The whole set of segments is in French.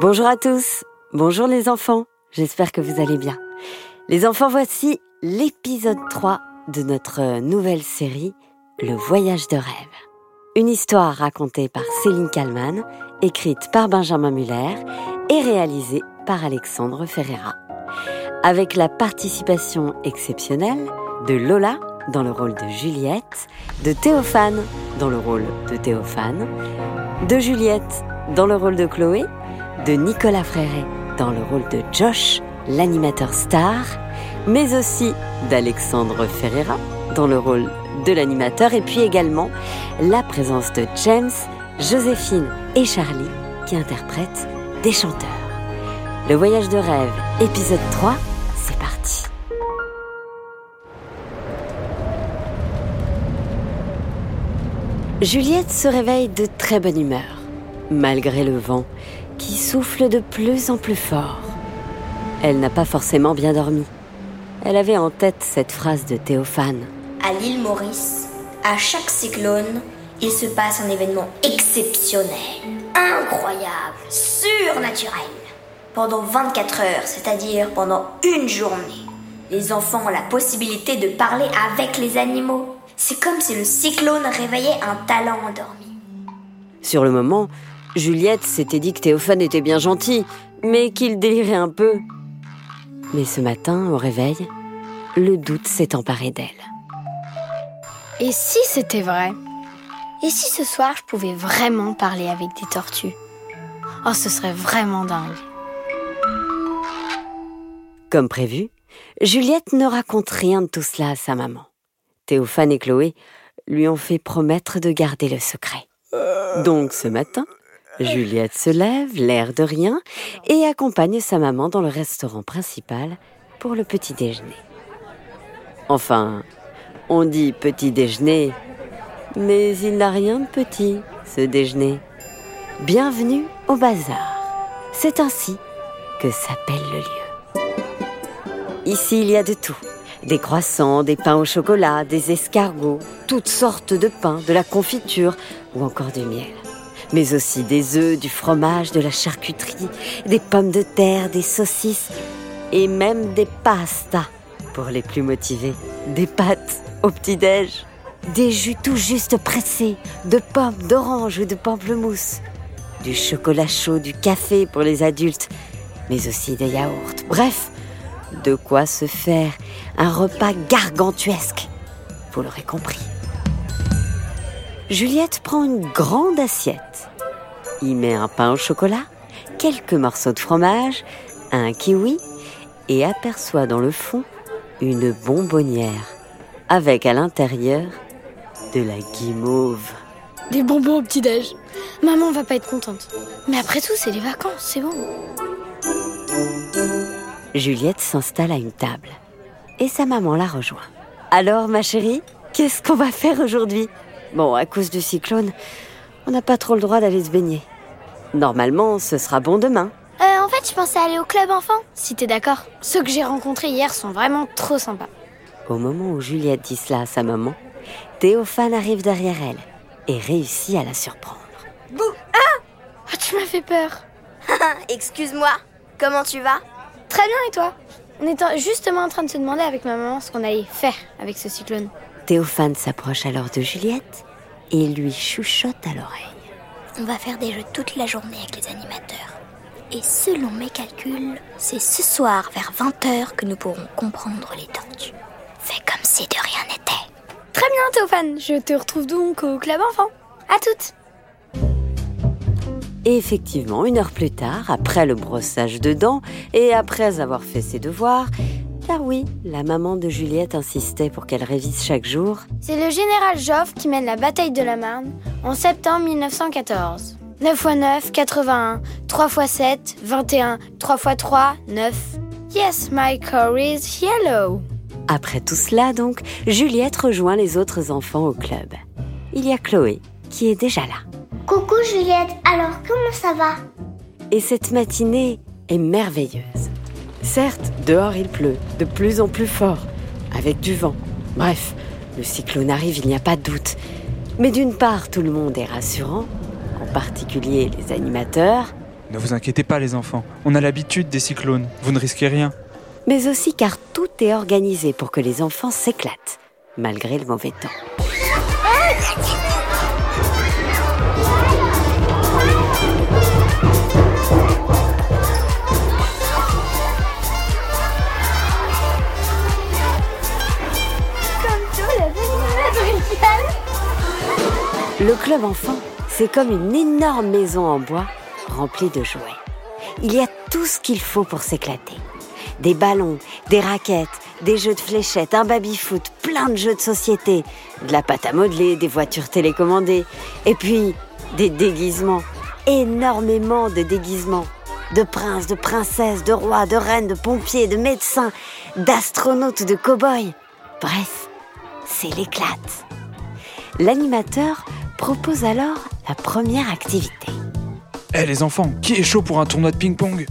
Bonjour à tous, bonjour les enfants, j'espère que vous allez bien. Les enfants, voici l'épisode 3 de notre nouvelle série Le voyage de rêve. Une histoire racontée par Céline Kallmann, écrite par Benjamin Muller et réalisée par Alexandre Ferreira. Avec la participation exceptionnelle de Lola dans le rôle de Juliette, de Théophane dans le rôle de Théophane, de Juliette dans le rôle de Chloé, de Nicolas Fréret dans le rôle de Josh, l'animateur star, mais aussi d'Alexandre Ferreira dans le rôle de l'animateur et puis également la présence de James, Joséphine et Charlie qui interprètent des chanteurs. Le voyage de rêve, épisode 3, c'est parti. Juliette se réveille de très bonne humeur, malgré le vent qui souffle de plus en plus fort. Elle n'a pas forcément bien dormi. Elle avait en tête cette phrase de Théophane. À l'île Maurice, à chaque cyclone, il se passe un événement exceptionnel, incroyable, surnaturel. Pendant 24 heures, c'est-à-dire pendant une journée, les enfants ont la possibilité de parler avec les animaux. C'est comme si le cyclone réveillait un talent endormi. Sur le moment, Juliette s'était dit que Théophane était bien gentil, mais qu'il délirait un peu. Mais ce matin, au réveil, le doute s'est emparé d'elle. Et si c'était vrai? Et si ce soir je pouvais vraiment parler avec des tortues? Oh, ce serait vraiment dingue. Comme prévu, Juliette ne raconte rien de tout cela à sa maman. Théophane et Chloé lui ont fait promettre de garder le secret. Donc ce matin, Juliette se lève, l'air de rien, et accompagne sa maman dans le restaurant principal pour le petit déjeuner. Enfin, on dit petit déjeuner, mais il n'a rien de petit, ce déjeuner. Bienvenue au bazar. C'est ainsi que s'appelle le lieu. Ici, il y a de tout. Des croissants, des pains au chocolat, des escargots, toutes sortes de pains, de la confiture ou encore du miel. Mais aussi des œufs, du fromage, de la charcuterie, des pommes de terre, des saucisses et même des pastas pour les plus motivés. Des pâtes au petit-déj, des jus tout juste pressés, de pommes, d'orange ou de pamplemousse, du chocolat chaud, du café pour les adultes, mais aussi des yaourts. Bref, de quoi se faire un repas gargantuesque. Vous l'aurez compris. Juliette prend une grande assiette, y met un pain au chocolat, quelques morceaux de fromage, un kiwi et aperçoit dans le fond une bonbonnière avec à l'intérieur de la guimauve. Des bonbons au petit-déj. Maman va pas être contente. Mais après tout, c'est les vacances, c'est bon. Juliette s'installe à une table et sa maman la rejoint. Alors, ma chérie, qu'est-ce qu'on va faire aujourd'hui? Bon, à cause du cyclone, on n'a pas trop le droit d'aller se baigner. Normalement, ce sera bon demain. Euh, en fait, je pensais aller au club enfant, si t'es d'accord. Ceux que j'ai rencontrés hier sont vraiment trop sympas. Au moment où Juliette dit cela à sa maman, Théophane arrive derrière elle et réussit à la surprendre. Bouh Ah Oh, tu m'as fait peur. Excuse-moi, comment tu vas? Très bien, et toi? On était justement en train de se demander avec ma maman ce qu'on allait faire avec ce cyclone. Théophane s'approche alors de Juliette et lui chuchote à l'oreille. On va faire des jeux toute la journée avec les animateurs. Et selon mes calculs, c'est ce soir vers 20h que nous pourrons comprendre les tortues. Fais comme si de rien n'était. Très bien, Théophane. Je te retrouve donc au club enfant. À toutes. Et effectivement, une heure plus tard, après le brossage de dents et après avoir fait ses devoirs, car oui, la maman de Juliette insistait pour qu'elle révise chaque jour, C'est le général Joffre qui mène la bataille de la Marne en septembre 1914. 9 x 9, 81. 3 x 7, 21. 3 x 3, 9. Yes, my car is yellow. Après tout cela, donc, Juliette rejoint les autres enfants au club. Il y a Chloé qui est déjà là. Coucou Juliette, alors comment ça va? Et cette matinée est merveilleuse. Certes, dehors il pleut, de plus en plus fort, avec du vent. Bref, le cyclone arrive, il n'y a pas de doute. Mais d'une part, tout le monde est rassurant, en particulier les animateurs, Ne vous inquiétez pas les enfants, on a l'habitude des cyclones, vous ne risquez rien. Mais aussi car tout est organisé pour que les enfants s'éclatent, malgré le mauvais temps. Le club enfant, c'est comme une énorme maison en bois remplie de jouets. Il y a tout ce qu'il faut pour s'éclater. Des ballons, des raquettes, des jeux de fléchettes, un baby-foot, plein de jeux de société, de la pâte à modeler, des voitures télécommandées, et puis des déguisements, énormément de déguisements, de princes, de princesses, de rois, de reines, de pompiers, de médecins, d'astronautes, de cow-boys. Bref, c'est l'éclate. L'animateur propose alors la première activité. Eh les enfants, qui est chaud pour un tournoi de ping-pong?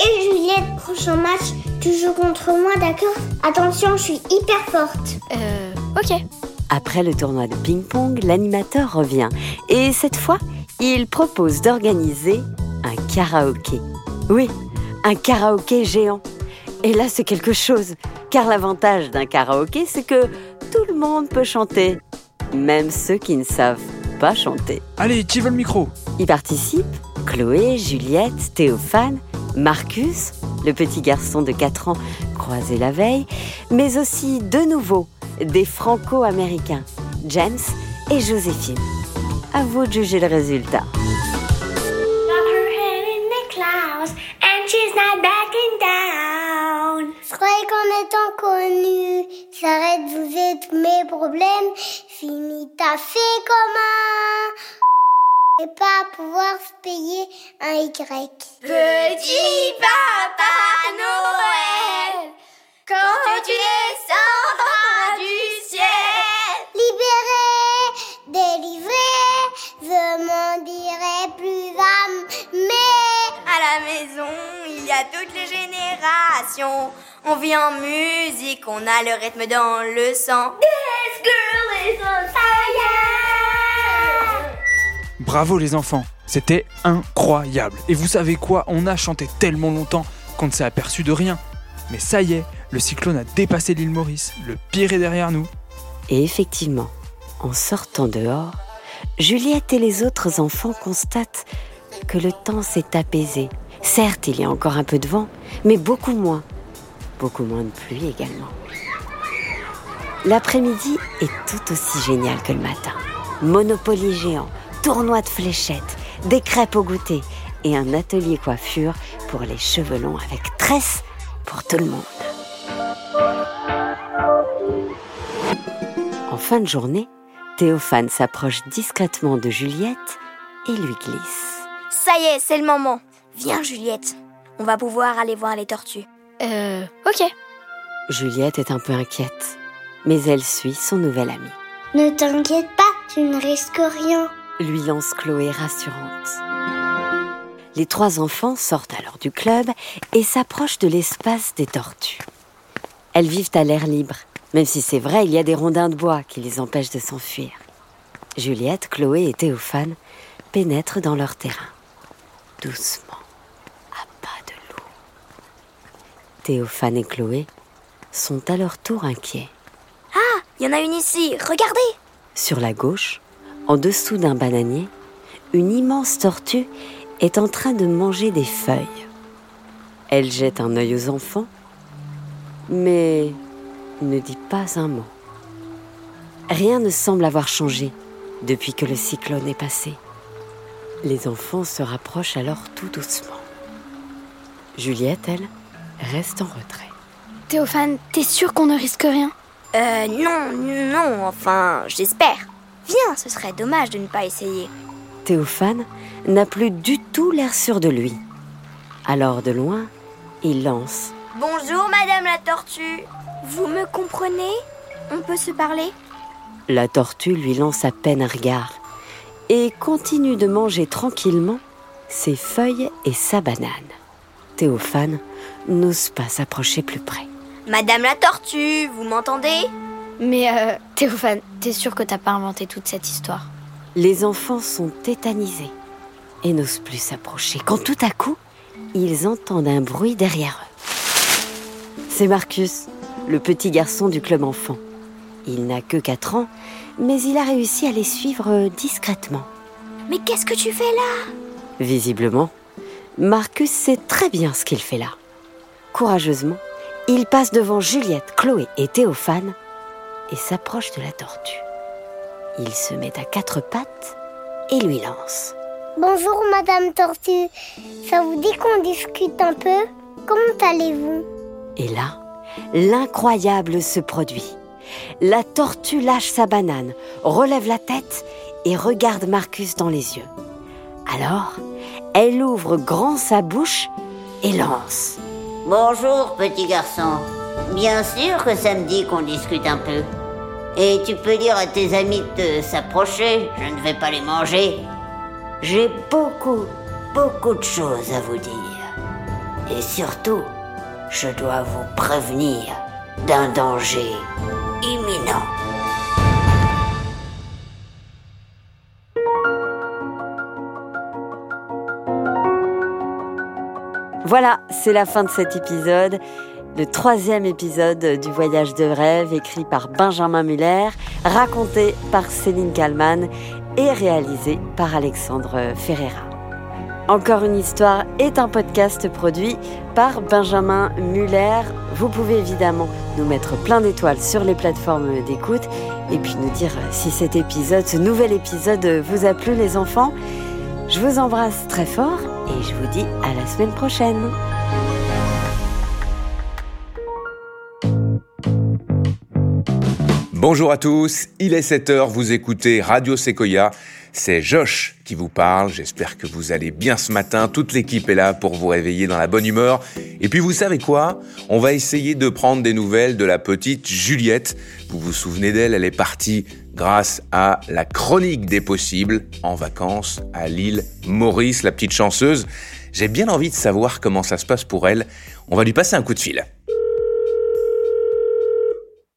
Et Juliette, prochain match, tu joues contre moi, d'accord? Attention, je suis hyper forte. Euh, ok. Après le tournoi de ping-pong, l'animateur revient et cette fois, il propose d'organiser un karaoké. Oui, un karaoké géant. Et là, c'est quelque chose, car l'avantage d'un karaoké, c'est que tout le monde peut chanter même ceux qui ne savent pas chanter. Allez, qui veut le micro Y participent Chloé, Juliette, Théophane, Marcus, le petit garçon de 4 ans croisé la veille, mais aussi de nouveau des franco-américains, James et Joséphine. À vous de juger le résultat. Je croyais qu'en étant connu, ça tous mes problèmes. Fini ta fait commun. Et pas pouvoir se payer un Y. Petit papa Noël, quand tu descendras du ciel. Libéré, délivré, je m'en dirai plus âme. Mais À la maison, il y a toutes les générations. On vit en musique, on a le rythme dans le sang. This girl. Bravo les enfants, c'était incroyable. Et vous savez quoi? On a chanté tellement longtemps qu'on ne s'est aperçu de rien. Mais ça y est, le cyclone a dépassé l'île Maurice, le pire est derrière nous. Et effectivement, en sortant dehors, Juliette et les autres enfants constatent que le temps s'est apaisé. Certes, il y a encore un peu de vent, mais beaucoup moins. Beaucoup moins de pluie également. L'après-midi est tout aussi génial que le matin. Monopoly géant, tournoi de fléchettes, des crêpes au goûter et un atelier coiffure pour les cheveux longs avec tresse pour tout le monde. En fin de journée, Théophane s'approche discrètement de Juliette et lui glisse. Ça y est, c'est le moment. Viens Juliette, on va pouvoir aller voir les tortues. Euh, ok. Juliette est un peu inquiète, mais elle suit son nouvel ami. ne t'inquiète pas, tu ne risques rien. lui lance Chloé rassurante. Les trois enfants sortent alors du club et s'approchent de l'espace des tortues. Elles vivent à l'air libre, même si c'est vrai, il y a des rondins de bois qui les empêchent de s'enfuir. Juliette, Chloé et Théophane pénètrent dans leur terrain, doucement, à pas de loup. Théophane et Chloé sont à leur tour inquiets. Il y en a une ici, regardez Sur la gauche, en dessous d'un bananier, une immense tortue est en train de manger des feuilles. Elle jette un œil aux enfants, mais ne dit pas un mot. Rien ne semble avoir changé depuis que le cyclone est passé. Les enfants se rapprochent alors tout doucement. Juliette, elle, reste en retrait. Théophane, t'es sûr qu'on ne risque rien? Euh, non, non, enfin, j'espère. Viens, ce serait dommage de ne pas essayer. Théophane n'a plus du tout l'air sûr de lui. Alors de loin, il lance Bonjour, Madame la Tortue. Vous me comprenez? On peut se parler? La tortue lui lance à peine un regard et continue de manger tranquillement ses feuilles et sa banane. Théophane n'ose pas s'approcher plus près. Madame la Tortue, vous m'entendez? Mais euh, Théophane, t'es sûr que t'as pas inventé toute cette histoire? Les enfants sont tétanisés. et n'osent plus s'approcher quand tout à coup, ils entendent un bruit derrière eux. C'est Marcus, le petit garçon du club enfant. Il n'a que 4 ans, mais il a réussi à les suivre discrètement. Mais qu'est-ce que tu fais là? Visiblement, Marcus sait très bien ce qu'il fait là. Courageusement, il passe devant Juliette, Chloé et Théophane et s'approche de la tortue. Il se met à quatre pattes et lui lance. Bonjour Madame Tortue, ça vous dit qu'on discute un peu? Comment allez-vous? Et là, l'incroyable se produit. La tortue lâche sa banane, relève la tête et regarde Marcus dans les yeux. Alors, elle ouvre grand sa bouche et lance. Bonjour, petit garçon. Bien sûr que ça me dit qu'on discute un peu. Et tu peux dire à tes amis de s'approcher, je ne vais pas les manger. J'ai beaucoup, beaucoup de choses à vous dire. Et surtout, je dois vous prévenir d'un danger imminent. Voilà, c'est la fin de cet épisode. Le troisième épisode du Voyage de rêve, écrit par Benjamin Muller, raconté par Céline Kallmann et réalisé par Alexandre Ferreira. Encore une histoire est un podcast produit par Benjamin Muller. Vous pouvez évidemment nous mettre plein d'étoiles sur les plateformes d'écoute et puis nous dire si cet épisode, ce nouvel épisode vous a plu les enfants. Je vous embrasse très fort et je vous dis à la semaine prochaine. Bonjour à tous, il est 7h, vous écoutez Radio Sequoia. C'est Josh qui vous parle, j'espère que vous allez bien ce matin, toute l'équipe est là pour vous réveiller dans la bonne humeur. Et puis vous savez quoi? On va essayer de prendre des nouvelles de la petite Juliette. Vous vous souvenez d'elle, elle est partie grâce à la chronique des possibles en vacances à l'île Maurice, la petite chanceuse. J'ai bien envie de savoir comment ça se passe pour elle. On va lui passer un coup de fil.